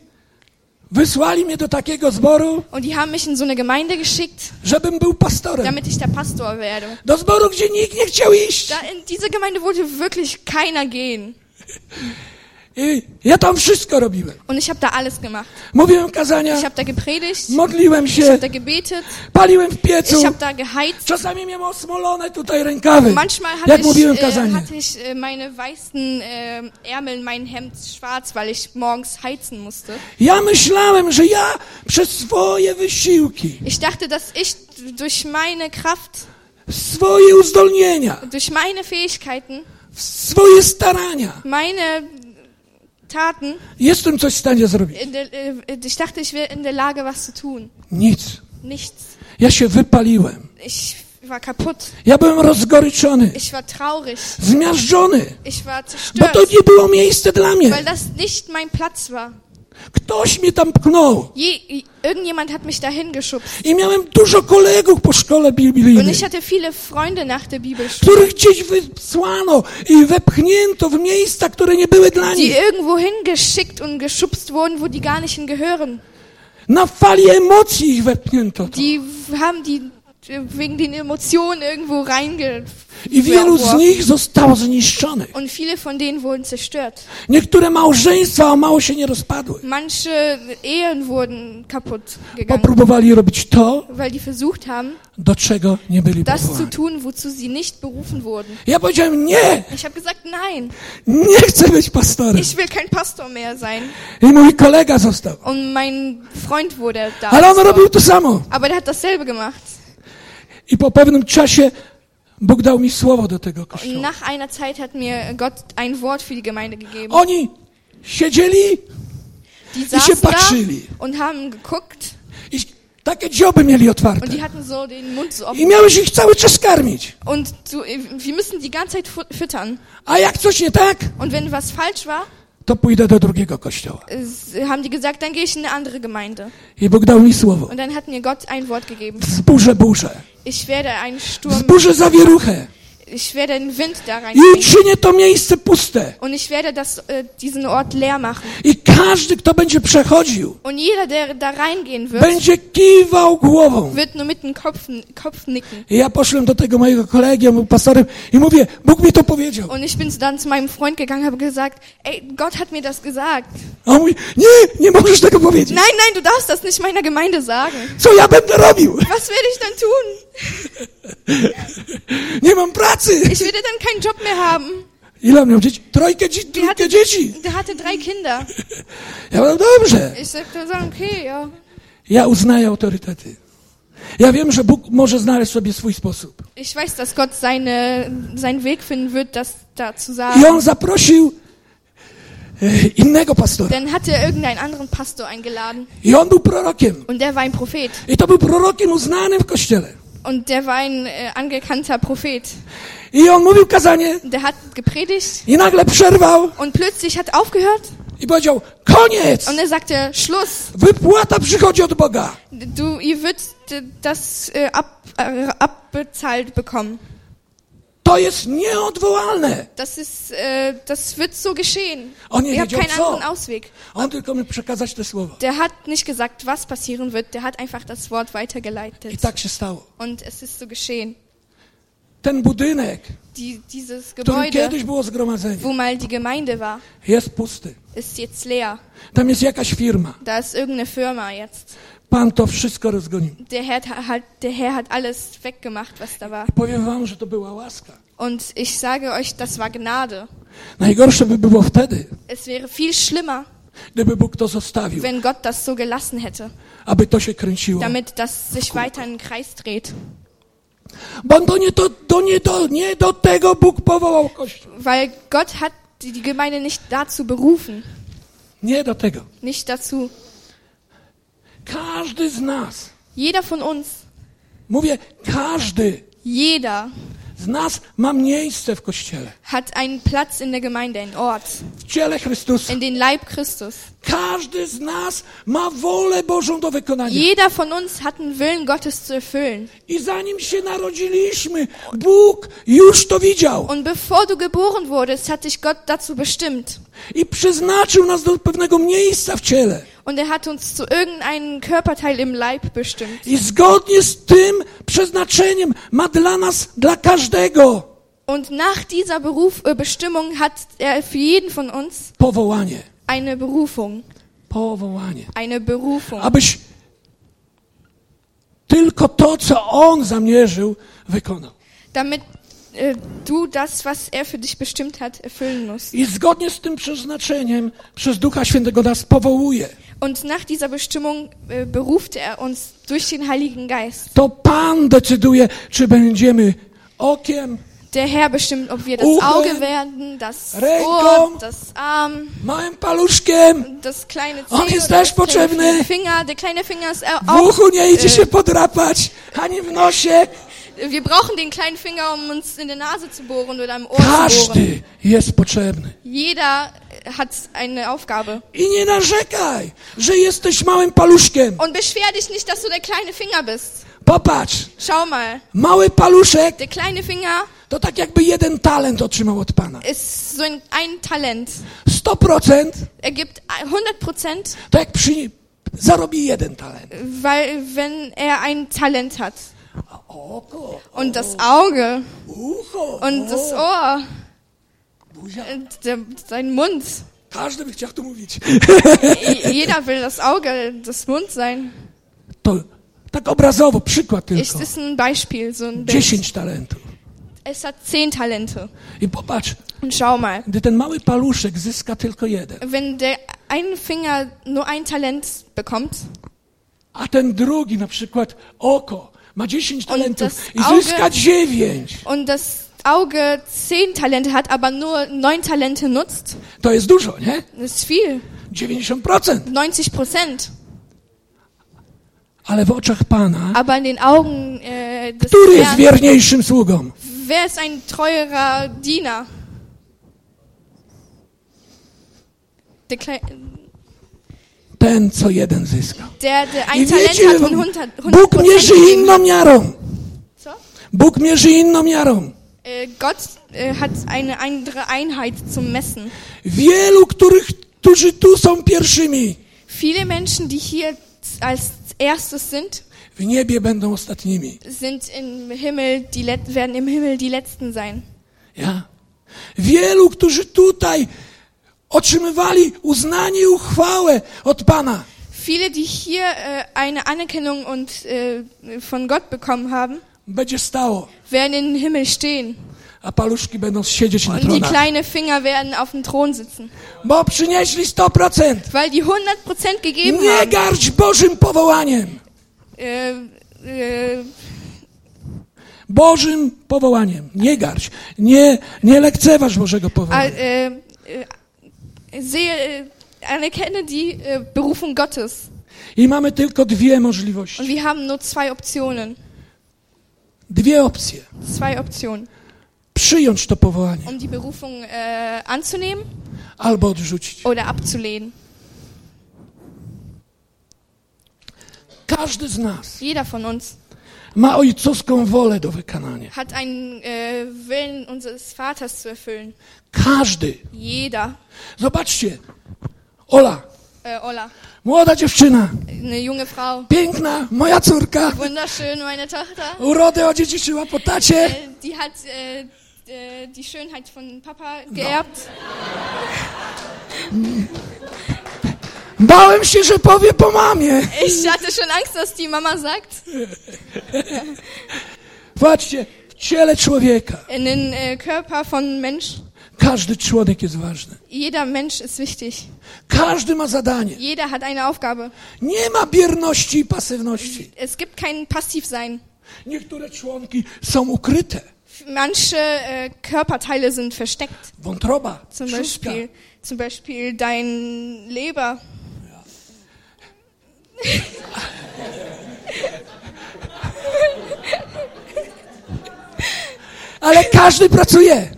wysłali mnie do takiego zboru, Und die haben mich in so eine Gemeinde geschickt, żebym był pastorem. damit ich der Pastor werde. Do zboru, gdzie nikt nie chciał iść. Da in diese Gemeinde wollte wirklich keiner gehen. I ja tam wszystko robiłem. Und ich habe da alles gemacht. Mówiłem kazania, Ich habe da gepredigt, modliłem ich się, habe da gebetet, paliłem w piecu. ich habe da geheizt. Czasami miałem osmolone tutaj rękawy, Manchmal jak hatte ich, mówiłem äh, kazanie. hatte ich äh, meine weißen äh, Ärmel in mein Hemd schwarz, weil ich morgens heizen musste. Ja myślałem, że ja przez swoje wysiłki, Ich dachte, dass ich durch meine Kraft, swoje uzdolnienia, durch meine Fähigkeiten, swoje starania, meine Taten, jestem coś w stanie zrobić. äh, ich dachte, ich wäre in der Lage, was zu tun. Nic. Nichts. Ja się wypaliłem. Ich war kaputt. Ja byłem rozgoryczony, Ich war traurig. zmiażdżony, Ich war bo zerstört. to nie było miejsce dla mnie. Weil das nicht mein Platz war. Ktoś mnie tam pchnął. Je, irgendjemand hat mich dahin geschubst. I miałem dużo kolegów po szkole Und biblijnej, ich hatte viele Freunde nach der Bibelschule, których gdzieś wysłano i wepchnięto w miejsca, które nie były dla die nich. irgendwo hingeschickt und geschubst wurden, wo die gar nicht hingehören. Na fali emocji ich wepchnięto. To. Die haben die wegen den Emotionen irgendwo I wielu z reingeworfen. nich zostało zniszczonych. Und viele von denen wurden zerstört. Niektóre małżeństwa o mało się nie rozpadły. Manche Ehen wurden kaputt gegangen, Popróbowali robić to, weil die versucht haben, do czego nie byli das zu powołani. tun, wozu sie nicht berufen wurden. Ja powiedziałem, nie, Ich habe gesagt, nein, nie chcę być pastorem. ich will kein Pastor mehr sein. I mój kolega został. Und mein Freund wurde da. Ale on robił to samo. Aber der hat dasselbe gemacht. I po pewnym czasie Bóg dał mi słowo do tego kościoła. nach einer Zeit hat mir Gott ein Wort für die Gemeinde gegeben. Oni siedzieli Die i się patrzyli. und haben geguckt I takie dzioby mieli otwarte. und die hatten so den Mund so I offen. miałeś ich cały czas karmić. Und du, wir müssen die ganze Zeit füttern. A jak coś nie tak, Und wenn was falsch war, to pójdę do drugiego kościoła. haben die gesagt, dann gehe ich in eine andere Gemeinde. I Bóg dał mi słowo. Und dann hat mir Gott ein Wort gegeben. Wzburzę burzę. Ich werde einen Sturm, Wzburzę zawieruchę. Ich werde den Wind da I reinbringen. uczynię to miejsce puste. Und ich werde das, äh, diesen Ort leer machen. I każdy, kto będzie przechodził, Und jeder, der da reingehen wird, będzie kiwał głową. wird nur mit dem Kopf, Kopf nicken. I ja poszłem do tego mojego kolegi, on był pastorem i mówię, Bóg mi to powiedział. Und ich bin dann zu meinem Freund gegangen, habe gesagt, ey, Gott hat mir das gesagt. A on mówi, nie, nie możesz tego powiedzieć. Nein, nein, du darfst das nicht meiner Gemeinde sagen. Co ja będę robił? Was werde ich dann tun? Nie mam pracy. Ich werde dann keinen Job mehr haben. Ile miał dzieci? Trojkę, Der trójkę hatte, dzieci. der hatte drei Kinder. Ja mówię, dobrze. Ich sagte okay, ja. Ja uznaję autorytety. Ja wiem, że Bóg może znaleźć sobie swój sposób. Ich weiß, dass Gott seine, seinen Weg finden wird, das da zu I sagen. on zaprosił e, innego pastora. Dann hat er irgendeinen anderen Pastor eingeladen. I on był prorokiem. Und der war ein Prophet. I to był prorokiem uznanym w kościele. Und der war ein äh, angekannter Prophet. I on mówił kazanie Der hat gepredigt i nagle przerwał und plötzlich hat aufgehört i powiedział, koniec! und er sagte, Schluss. Wypłata przychodzi od Boga. Du, ihr würdet äh, das äh, ab, äh, abbezahlt bekommen. To jest nieodwołalne. Das ist, äh, das wird so geschehen. On nie Ihr habt keinen co. anderen Ausweg. On tylko mi przekazać te słowo. Der hat nicht gesagt, was passieren wird. Der hat einfach das Wort I weitergeleitet. tak się stało. Und es ist so geschehen. Ten budynek, Die, dieses Gebäude, kiedyś było zgromadzenie, wo mal die Gemeinde war, jest pusty. ist jetzt leer. Tam jest jakaś firma. Da ist irgendeine Firma jetzt. Pan to wszystko rozgonił. Der Herr, hat, der Herr hat alles weggemacht, was da war. Powiem wam, że to była łaska. Und ich sage euch, das war Gnade. Najgorsze by było wtedy, Es wäre viel schlimmer, gdyby Bóg to zostawił, wenn Gott das so gelassen hätte, aby to się kręciło. damit das sich weiter im Kreis dreht. Bo to nie, to, to nie, do, nie do tego Bóg powołał Kościół. Weil Gott hat die die Gemeinde nicht dazu berufen, Nie do tego. nicht dazu. Każdy z nas, Jeder von uns, mówię, każdy jeder z nas ma miejsce w Kościele. hat einen Platz in der Gemeinde, einen Ort, W ciele Chrystusa. in den Leib Christus. Każdy z nas ma wolę Bożą do wykonania. Jeder von uns hat einen Willen Gottes zu erfüllen. I zanim się narodziliśmy, Bóg już to widział. Und bevor du geboren wurdest, hat dich Gott dazu bestimmt. I przeznaczył nas do pewnego miejsca w ciele. Und er hat uns zu irgendeinem Körperteil im Leib bestimmt. I zgodnie z tym przeznaczeniem ma dla nas, dla każdego Und nach dieser Beruf, äh, Bestimmung hat er für jeden von uns powołanie. Eine Berufung. Powołanie. Eine Berufung. Abyś tylko to, co On zamierzył, wykonał. Damit äh, du das, was er für dich bestimmt hat, erfüllen musst. I zgodnie z tym przeznaczeniem przez Ducha Świętego nas powołuje. Und nach dieser Bestimmung äh, berufte er uns durch den Heiligen Geist. To Pan decyduje, czy będziemy okiem, Der Herr bestimmt, ob wir das Auge werden, das Ohr, das Arm, das kleine On Zeh das kleine potrzebny. Finger. Der kleine Finger ist auch äh. Wir brauchen den kleinen Finger, um uns in der Nase zu bohren oder im Ohr zu bohren. Każdy jest potrzebny. Jeder äh, hat eine Aufgabe. I nie narzekaj, że jesteś małym paluszkiem. Und beschwer dich nicht, dass du der kleine Finger bist. Popatrz, Schau mal, mały paluszek der kleine Finger to tak jakby jeden talent otrzymał od Pana. ist so ein, ein Talent. 100% Er gibt 100 Prozent, to jak przy, zarobi jeden talent. weil wenn er ein Talent hat. Oko, Und das Auge und das Ohr und der, sein Mund. Każdy by chciał to mówić. Jeder will das Auge, das Mund sein. To tak obrazowo, przykład tylko. ist ein Beispiel, so ein Bild. 10 talentów. Es hat zehn Talente. I popatrz, Und schau mal, gdy ten mały paluszek zyska tylko jeden, wenn der ein Finger nur ein Talent bekommt a ten drugi, na przykład oko, ma 10 talentów i zyska 9, und das Auge zehn Talente hat, aber nur neun Talente nutzt, to jest dużo, nie? das ist viel. 90%. 90 Prozent. Ale w oczach Pana, Aber in den Augen des który jest wierniejszym sługą? Wer ist ein treuerer Diener? Der, Klei Ten, co jeden zyska. der, der I ein Talent wiecie, hat und 100, 100 Bóg mierzy inną miarą. So? Bóg mierzy inną miarą. Äh, Gott äh, hat eine andere Einheit zum Messen. Wielu, których, którzy tu są pierwszymi, Viele Menschen, die hier als erstes sind, w niebie będą ostatnimi. sind im Himmel die werden im Himmel die letzten sein. Ja? Wielu, którzy tutaj otrzymywali uznanie i uchwałę od Pana, Viele, die hier äh, eine Anerkennung und äh, von Gott bekommen haben, będzie stało, werden im Himmel stehen. a paluszki będą siedzieć na Und die tronach. kleinen Finger werden auf dem Thron sitzen. Bo przynieśli 100%. Weil die 100% gegeben Nie haben. garść Bożym powołaniem. Äh, äh, Bożym powołaniem. Nie garść. Nie, nie lekceważ Bożego powołania. äh, sehe, anerkenne die Berufung Gottes. I mamy tylko dwie możliwości. Und wir haben nur zwei Optionen. Dwie opcje. Zwei Optionen. Przyjąć to powołanie Um die Berufung äh, anzunehmen albo odrzucić. oder abzulehnen. Każdy z nas Jeder von uns ma ojcowską wolę do wykonania. hat einen äh, Willen unseres Vaters zu erfüllen. Każdy. Jeder. Zobaczcie. Ola, Äh, Ola, młoda dziewczyna, eine junge Frau. piękna, moja córka, Wunderschön, meine Tochter. urodę odziedziczyła po tacie. Äh, die hat die Schönheit von Papa geerbt. Bałem się, że powie po mamie. Ich hatte schon Angst, dass die Mama sagt. Patrzcie, w ciele człowieka In den äh, Körper von Mensch. każdy członek jest ważny. Jeder Mensch ist wichtig. Każdy ma zadanie. Jeder hat eine Aufgabe. Nie ma bierności i pasywności. Es gibt kein Passivsein. Niektóre członki są ukryte. Manche äh, Körperteile sind versteckt. Wątroba, Zum. Beispiel, zum Beispiel dein Leber. Ale każdy pracuje.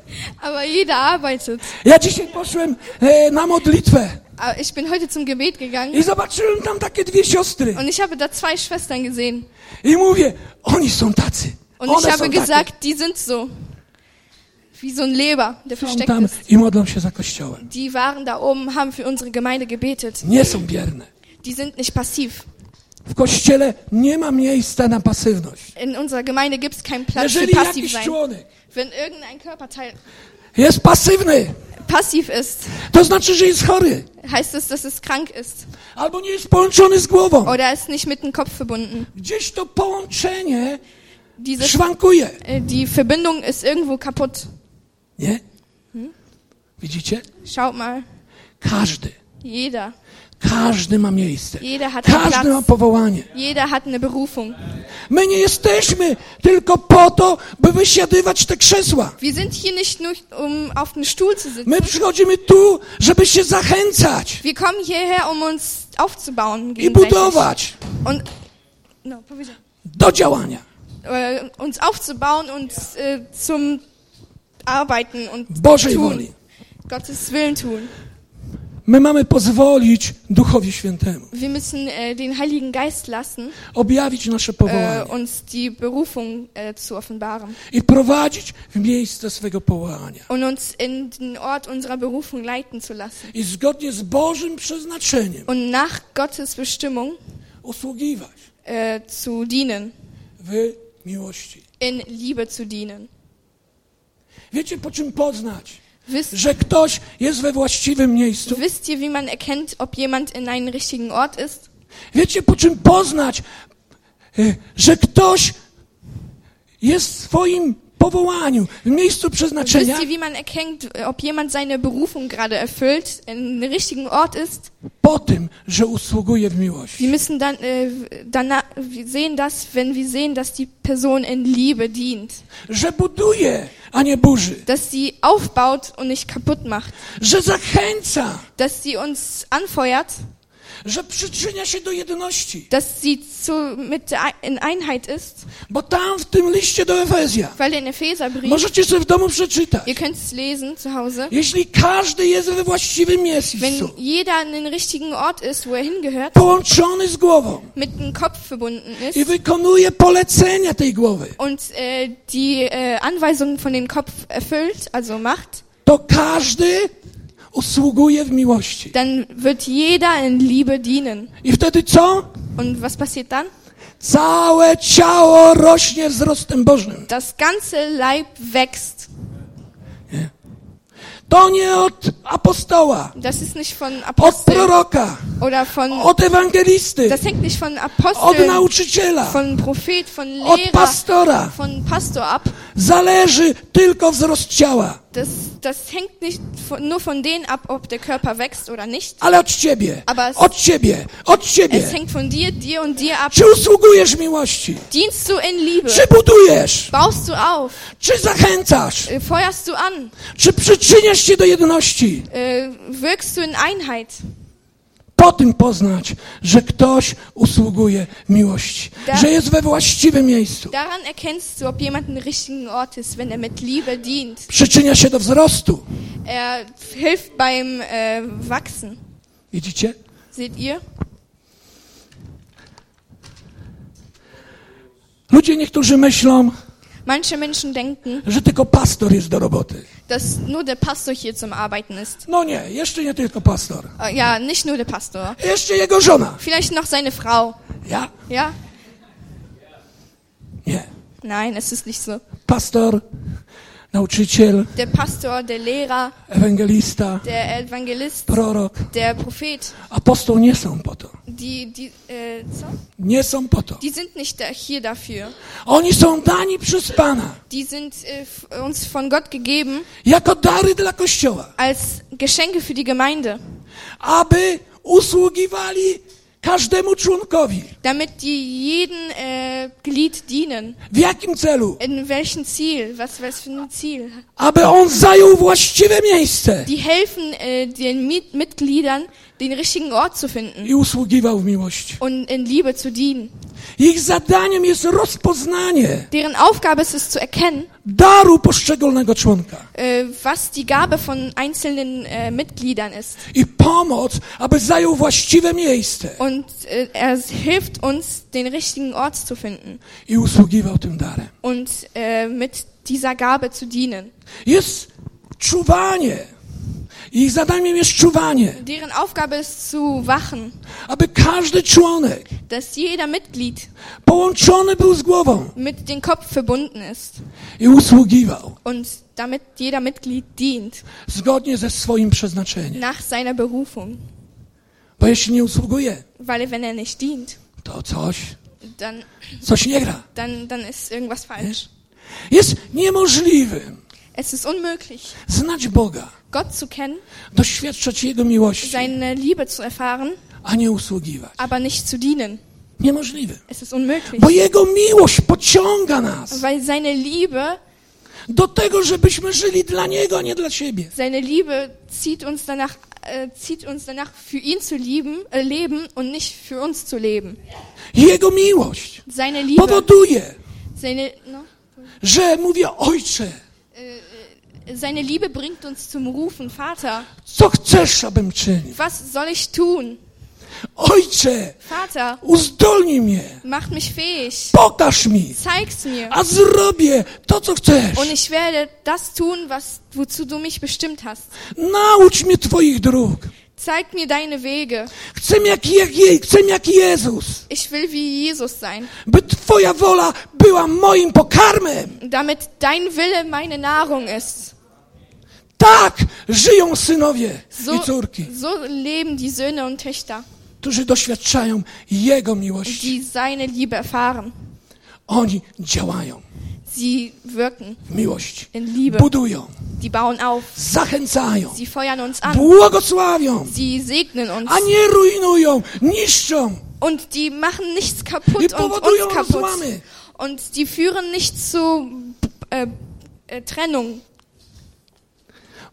Aber jeder arbeitet. Ja dzisiaj poszłem e, na modlitwę Aber ich bin heute zum Gebet gegangen i zobaczyłem tam takie dwie siostry. und ich habe da zwei Schwestern gesehen. I mówię, oni są tacy. Und One ich habe są takie. gesagt, die sind so. Wie so ein Leber, der Są versteckt tam ist. i modlą się za kościołem. Die waren da oben, haben für unsere Gemeinde gebetet. Nie są bierne. Die sind nicht passiv. W kościele nie ma miejsca na pasywność. In unserer Gemeinde gibt es keinen Platz für Jeżeli passiv jakiś sein. członek Wenn irgendein Körperteil jest pasywny, passiv ist, to znaczy, że jest chory. heißt es, dass es krank ist. Albo nie jest połączony z głową. Oder ist nicht mit dem Kopf verbunden. Gdzieś to połączenie Dieses, szwankuje. äh, die Verbindung ist irgendwo kaputt. Nie? Widzicie? Schaut mal, Każdy. jeder. Każdy ma miejsce. Każdy ma powołanie. My nie jesteśmy tylko po to, by wysiadywać te krzesła. Um. My przychodzimy tu, żeby się zachęcać um i budować no, do działania. äh, uns aufzubauen und äh, zum Arbeiten und Bożej tun, woli. Gottes Willen tun. My mamy pozwolić Duchowi Świętemu Wir müssen äh, den Heiligen Geist lassen, objawić nasze äh, powołanie uns die Berufung äh, zu offenbaren i prowadzić w miejsce swego powołania. und uns in den Ort unserer Berufung leiten zu lassen I zgodnie z Bożym przeznaczeniem und nach Gottes Bestimmung usługiwać äh, zu dienen, w miłości. in Liebe zu dienen. Wiecie po czym poznać, że ktoś jest we właściwym miejscu? wisst ihr, wie man erkennt, ob jemand in einem richtigen Ort ist? Wiecie po czym poznać, e, że ktoś jest w swoim powołaniu, w miejscu przeznaczenia? Wisst ihr, wie man erkennt, ob jemand seine Berufung gerade erfüllt, in dem richtigen Ort ist? Po tym, że usługuje w miłości. Wir müssen dann äh, danach, wir sehen das, wenn wir sehen, dass die Person in Liebe dient, Że buduje, a nie burzy. dass sie aufbaut und nicht kaputt macht, Że zachęca, dass sie uns anfeuert, że przyczynia się do jedności. dass sie zu, mit in Einheit ist, Bo tam w tym liście do Efezja, weil in Epheserbrief, możecie sobie w domu przeczytać, ihr könnt es lesen zu Hause, jeśli każdy jest we właściwym miejscu, wenn jeder an den richtigen Ort ist, wo er hingehört, połączony z głową. Mit dem Kopf verbunden i ist wykonuje polecenia tej głowy, und äh, die äh, Anweisungen von dem Kopf erfüllt, also macht, to każdy usługuje w miłości. dann wird jeder in Liebe dienen. I wtedy co? Und was passiert dann? Całe ciało rośnie wzrostem Bożym. Das ganze Leib wächst. To nie od apostoła, Das ist nicht von od Aposteln proroka, oder von, od ewangelisty, das hängt nicht von od Aposteln, nauczyciela, von Prophet, von od Lehrer, pastora. von Pastor ab. Zależy tylko wzrost ciała, Das, das hängt nicht von, nur von denen ab, ob der Körper wächst oder nicht. ale od ciebie, Aber es- od ciebie, od Es ciebie. hängt von dir, dir und dir ab. Czy usługujesz miłości? Dienst du in Liebe? Czy budujesz? Baust du auf? Czy zachęcasz? Äh, Feuerst du an? Czy przyczyniasz się do jedności? Äh, Wirkst du in Einheit? Po tym poznać, że ktoś usługuje miłości, Da- że jest we właściwym miejscu. Daran erkennst du, ob jemand im richtigen Ort ist, wenn er mit Liebe dient. Przyczynia się do wzrostu. Er hilft beim äh, Wachsen. Widzicie? Seht ihr? Ludzie niektórzy myślą, Manche Menschen denken, że tylko pastor jest do roboty. Dass nur der Pastor hier zum Arbeiten ist. No nie, jeszcze nie tylko pastor. Äh, ja, nicht nur der Pastor. Jeszcze jego żona. Vielleicht noch seine Frau. Ja? Ja? Nie. Nein, es ist nicht so. Pastor, nauczyciel, Der Pastor, der Lehrer, ewangelista, der Evangelist, prorok, der Prophet, apostoł nie są po to. die, die, äh, so? Nie są po to. die sind nicht hier dafür. Oni są dani przez Pana Die sind f- uns von Gott gegeben jako dary dla Kościoła, als Geschenke für die Gemeinde, aby usługiwali każdemu członkowi. damit die jeden äh, Glied dienen. W jakim celu? In welchem Ziel? Was, was für ein Ziel? Aby on zajął właściwe miejsce Die helfen äh, den Mit Mitgliedern, den richtigen Ort zu finden i usługiwał w miłości. und in Liebe zu dienen. Ich zadaniem jest rozpoznanie Deren Aufgabe ist es zu erkennen, daru poszczególnego członka äh, was die Gabe von einzelnen äh, Mitgliedern ist. i pomoc, aby zajął właściwe miejsce Und äh, er hilft uns, den richtigen Ort zu finden i usługiwał tym darem. und äh, mit dieser Gabe zu dienen. Jest czuwanie. Ich zadaniem jest czuwanie, Deren Aufgabe ist zu wachen, aby każdy członek dass jeder Mitglied połączony był z głową mit dem Kopf verbunden ist i usługiwał und damit jeder Mitglied dient zgodnie ze swoim przeznaczeniem. nach seiner Berufung. Bo jeśli nie usługuje, Weil wenn er nicht dient, to coś, dann, coś nie gra. dann, dann ist irgendwas falsch. Jest niemożliwym Es ist unmöglich, znać Boga, Gott zu kennen, doświadczać Jego miłości, seine Liebe zu erfahren, a nie usługiwać. aber nicht zu dienen. Niemożliwe. Es ist unmöglich. Bo Jego miłość pociąga nas Weil seine Liebe, do tego, żebyśmy żyli dla Niego, a nie dla siebie. seine Liebe zieht uns danach, äh, zieht uns danach, für ihn zu lieben, äh, leben und nicht für uns zu leben. Jego miłość Seine Liebe powoduje, Seine, no, że mówię, Ojcze, seine Liebe bringt uns zum Rufen, Vater, co chcesz, abym czynił? was soll ich tun? Ojcze, Vater, uzdolnij mnie, macht mich fähig, pokaż mi, zeig's mir. a zrobię to, co chcesz. Und ich werde das tun, was, wozu du mich bestimmt hast. Naucz mnie Twoich dróg. Zeig mir deine Wege. Chcę jak, jak, chcę jak Jezus, Ich will wie Jesus sein, by Twoja wola była moim pokarmem. damit dein Wille meine Nahrung ist. Tak żyją synowie So, i córki, so leben die Söhne und Töchter, którzy doświadczają Jego miłości. die seine Liebe erfahren. Oni działają Sie wirken w miłości, in Liebe. budują, Die bauen auf. zachęcają, Sie feuern uns an. błogosławią, Sie segnen uns. a nie rujnują, niszczą Und die machen nichts kaputt und uns kaputt. rozłamy. Und die führen nicht zu äh, äh, Trennung.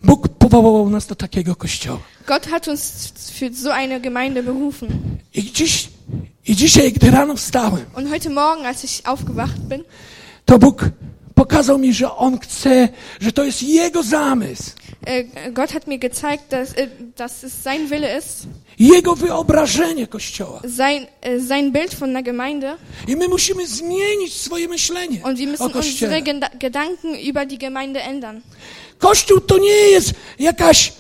Bóg powołał nas do takiego kościoła. Gott hat uns für so eine Gemeinde berufen. I, dziś, I dzisiaj, gdy rano wstałem, Und heute Morgen, als ich aufgewacht bin, to Bóg pokazał mi, że On chce, że to jest Jego zamysł, äh, Gott hat mir gezeigt, dass, äh, dass es sein Wille ist, Jego wyobrażenie Kościoła. sein, äh, sein Bild von der Gemeinde. I my musimy zmienić swoje myślenie Und wir o müssen Kościele. unsere Geda- Gedanken über die Gemeinde ändern. Kościół to nie jest jakaś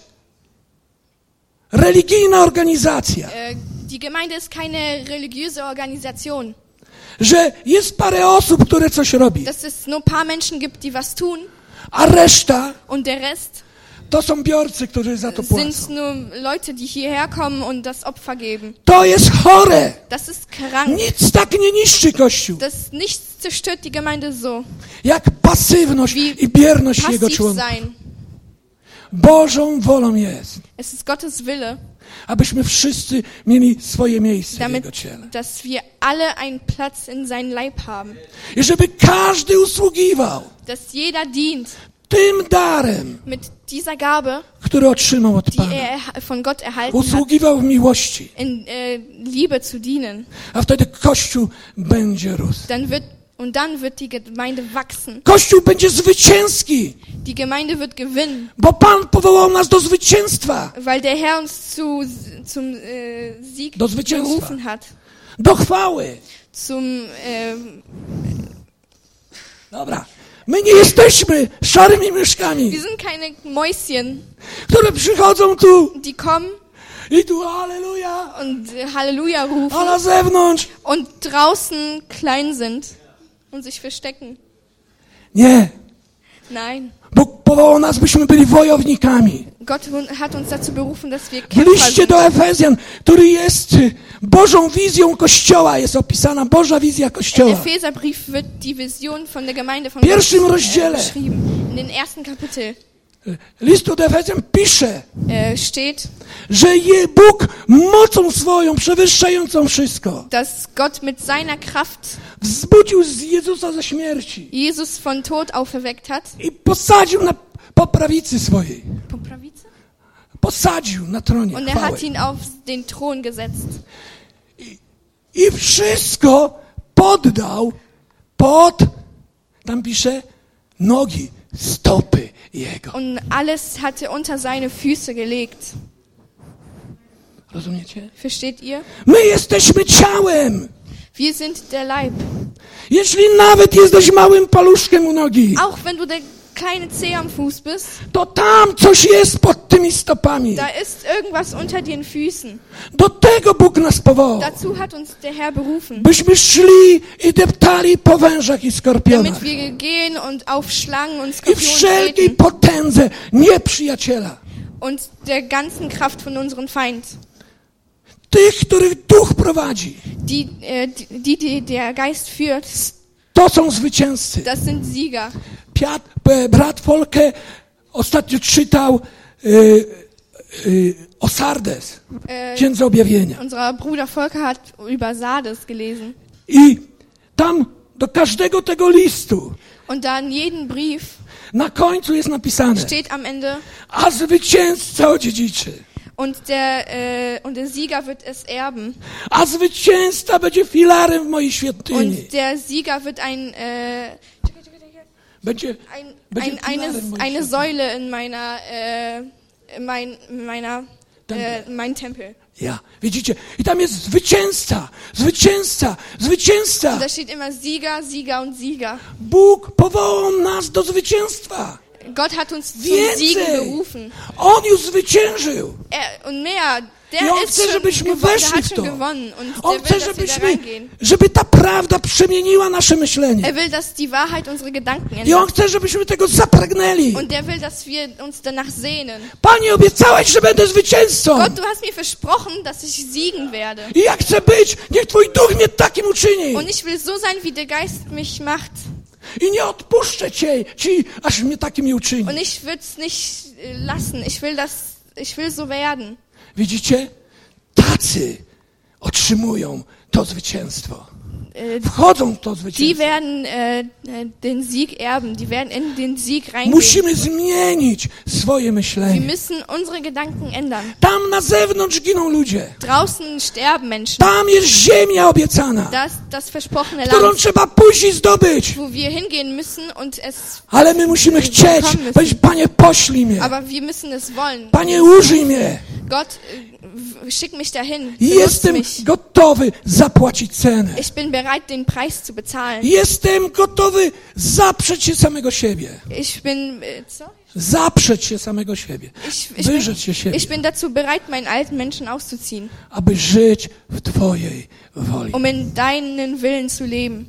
religijna organizacja, die Gemeinde ist keine religiöse Organisation. Że jest parę osób, które coś robi, Dass es nur ein paar Menschen gibt, die was tun a reszta und der Rest to są biorcy, którzy za to sind płacą. nur Leute, die hierher kommen und das Opfer geben. To jest chore. Das ist krank. Nic tak nie niszczy Kościół, Das nichts zerstört die Gemeinde so. jak pasywność Wie i bierność Jego członków. sein. Bożą wolą jest, Es ist Gottes Wille, abyśmy wszyscy mieli swoje miejsce w damit, Jego ciele. dass wir alle einen Platz in seinem Leib haben. I żeby każdy usługiwał Dass jeder dient tym darem, mit dieser Gabe, który otrzymał od die Pana. er von Gott erhalten hat, Usługiwał w miłości, in äh, Liebe zu dienen. a wtedy Kościół będzie rósł. Dann wird, und dann wird die Gemeinde wachsen. Kościół będzie zwycięski, Die Gemeinde wird gewinnen, bo Pan powołał nas do zwycięstwa, weil der Herr uns zu, zum äh, Sieg Do zwycięstwa. berufen hat. do chwały. Zum, ähm, Dobra. My nie jesteśmy szarymi myszkami, wir sind keine Mäuschen, które przychodzą tu die kommen i tu halleluja, und äh, Halleluja a rufen na zewnątrz und draußen klein sind und sich verstecken. nie. Nein, Bóg powołał nas, byśmy byli wojownikami. Gott hat uns dazu berufen, dass wir W liście do Efezjan, który jest y, Bożą wizją Kościoła, jest opisana Boża wizja Kościoła. Epheserbrief wird die Vision von der Gemeinde von pierwszym Gott, rozdziale. äh, beschrieben. In den ersten Kapitel Listu do Efezjan pisze, äh, steht, że je Bóg mocą swoją, przewyższającą wszystko, dass Gott mit seiner Kraft wzbudził z Jezusa ze śmierci Jesus von Tod auferweckt hat. i posadził na po prawicy swojej. Poprawice? Posadził na tronie Und er chwały. hat ihn auf den Thron gesetzt. I wszystko poddał pod, tam pisze, nogi, stopy Jego. Und alles hat er unter seine Füße gelegt. Rozumiecie? Versteht ihr? My jesteśmy ciałem. Wir sind der Leib. Jeśli nawet jesteś małym paluszkiem u nogi, Auch wenn du der kleine Zeh am Fuß bist, to tam coś jest pod tymi stopami. da ist irgendwas unter den Füßen. Do tego Bóg nas powołał. Dazu hat uns der Herr berufen. Byśmy szli i deptali po wężach i skorpionach. Damit wir gehen und auf Schlangen und I Skorpione wszelkiej treten potędze nieprzyjaciela. und der ganzen Kraft von unserem Feind. Tych, których duch prowadzi. Die, äh, die, die der Geist führt, To są zwycięzcy. das sind Sieger. Piat, e, brat Folke ostatnio czytał y, y, o Sardes, Äh, Księdze Objawienia. unser Bruder Volker hat über Sardes gelesen. I tam do każdego tego listu Und da in jedem Brief na końcu jest napisane, steht am Ende, a zwycięzca odziedziczy. Und der, äh, und der Sieger wird es erben. A zwycięzca będzie filarem w mojej świątyni. Und der Sieger wird ein, äh, Będzie, ein, Będzie ein, eine, eine. Säule in meiner, äh, in mein, in meiner, äh, mein Tempel. Ja, widzicie? I tam jest zwycięzca, zwycięzca, zwycięzca. Da steht immer Sieger, Sieger und Sieger. Bóg powołał nas do zwycięstwa. Gott hat uns zum Więcej. Siegen berufen. On już zwyciężył. Er, und mehr, on chce, żebyśmy weszli w to. On chce, żebyśmy, żeby ta prawda przemieniła nasze myślenie. Er will, dass die Wahrheit unsere Gedanken I on ändert. chce, żebyśmy tego zapragnęli. Und der will, dass wir uns danach sehnen. Panie, obiecałeś, że będę zwycięzcą. Gott, du hast mir versprochen, dass ich siegen werde. I ja chcę być. Niech Twój duch mnie takim uczyni. Und ich will so sein, wie der Geist mich macht. I nie odpuszczę Cię, Ci, aż mnie takim uczyni. Und ich will es nicht äh, lassen. Ich will das, ich will so werden. Widzicie? Tacy otrzymują to zwycięstwo. Äh, Wchodzą w to Die zwycięstwo. werden äh, äh, den Sieg erben. Die werden in den Sieg reingehen. Musimy zmienić swoje Wir myślenie. müssen unsere Gedanken ändern. Tam na zewnątrz giną ludzie. Draußen sterben Menschen. Tam jest ziemia obiecana, Das, das versprochene którą Land, trzeba pójść i zdobyć. wo wir hingehen müssen und es, Ale my musimy chcieć. Powiedzieć, Panie, poślij mnie. aber wir müssen es wollen. Panie, użyj mnie. Gott, äh, schick mich dahin. Jestem mich. gotowy zapłacić cenę. Ich bin bereit, den Preis zu bezahlen. Jestem gotowy zaprzeć się samego siebie. Ich bin, äh, so? Zaprzeć się samego siebie. ich, ich, bin, Wyrzec się siebie, ich bin dazu bereit, meinen alten Menschen auszuziehen, aby żyć w Twojej woli. um in deinen Willen zu leben.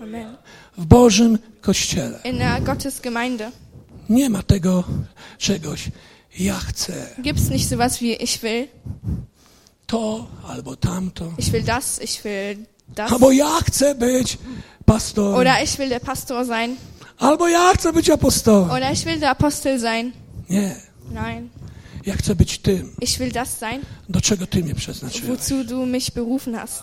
Amen. W Bożym Kościele In der Gottesgemeinde nie ma tego czegoś. Ja chcę gibt's nicht sowas wie ich will, to albo tamto. ich will das, ich will das. Albo ja chcę być pastorem. Oder ich will der Pastor sein. Albo ja chcę być apostołem. Oder ich will der Apostel sein. Nie. Nein, Ja chcę być tym, ich will das sein, do czego Ty mnie przeznaczyłeś. wozu du mich berufen hast.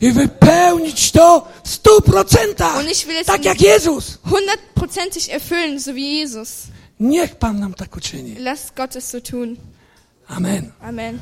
I wypełnić to w stu procentach. Und ich will es Tak jak Jezus. Hundertprozentig erfüllen, so wie Jesus. Niech Pan nam tak uczyni. Lass Gott es so tun. Amen. Amen.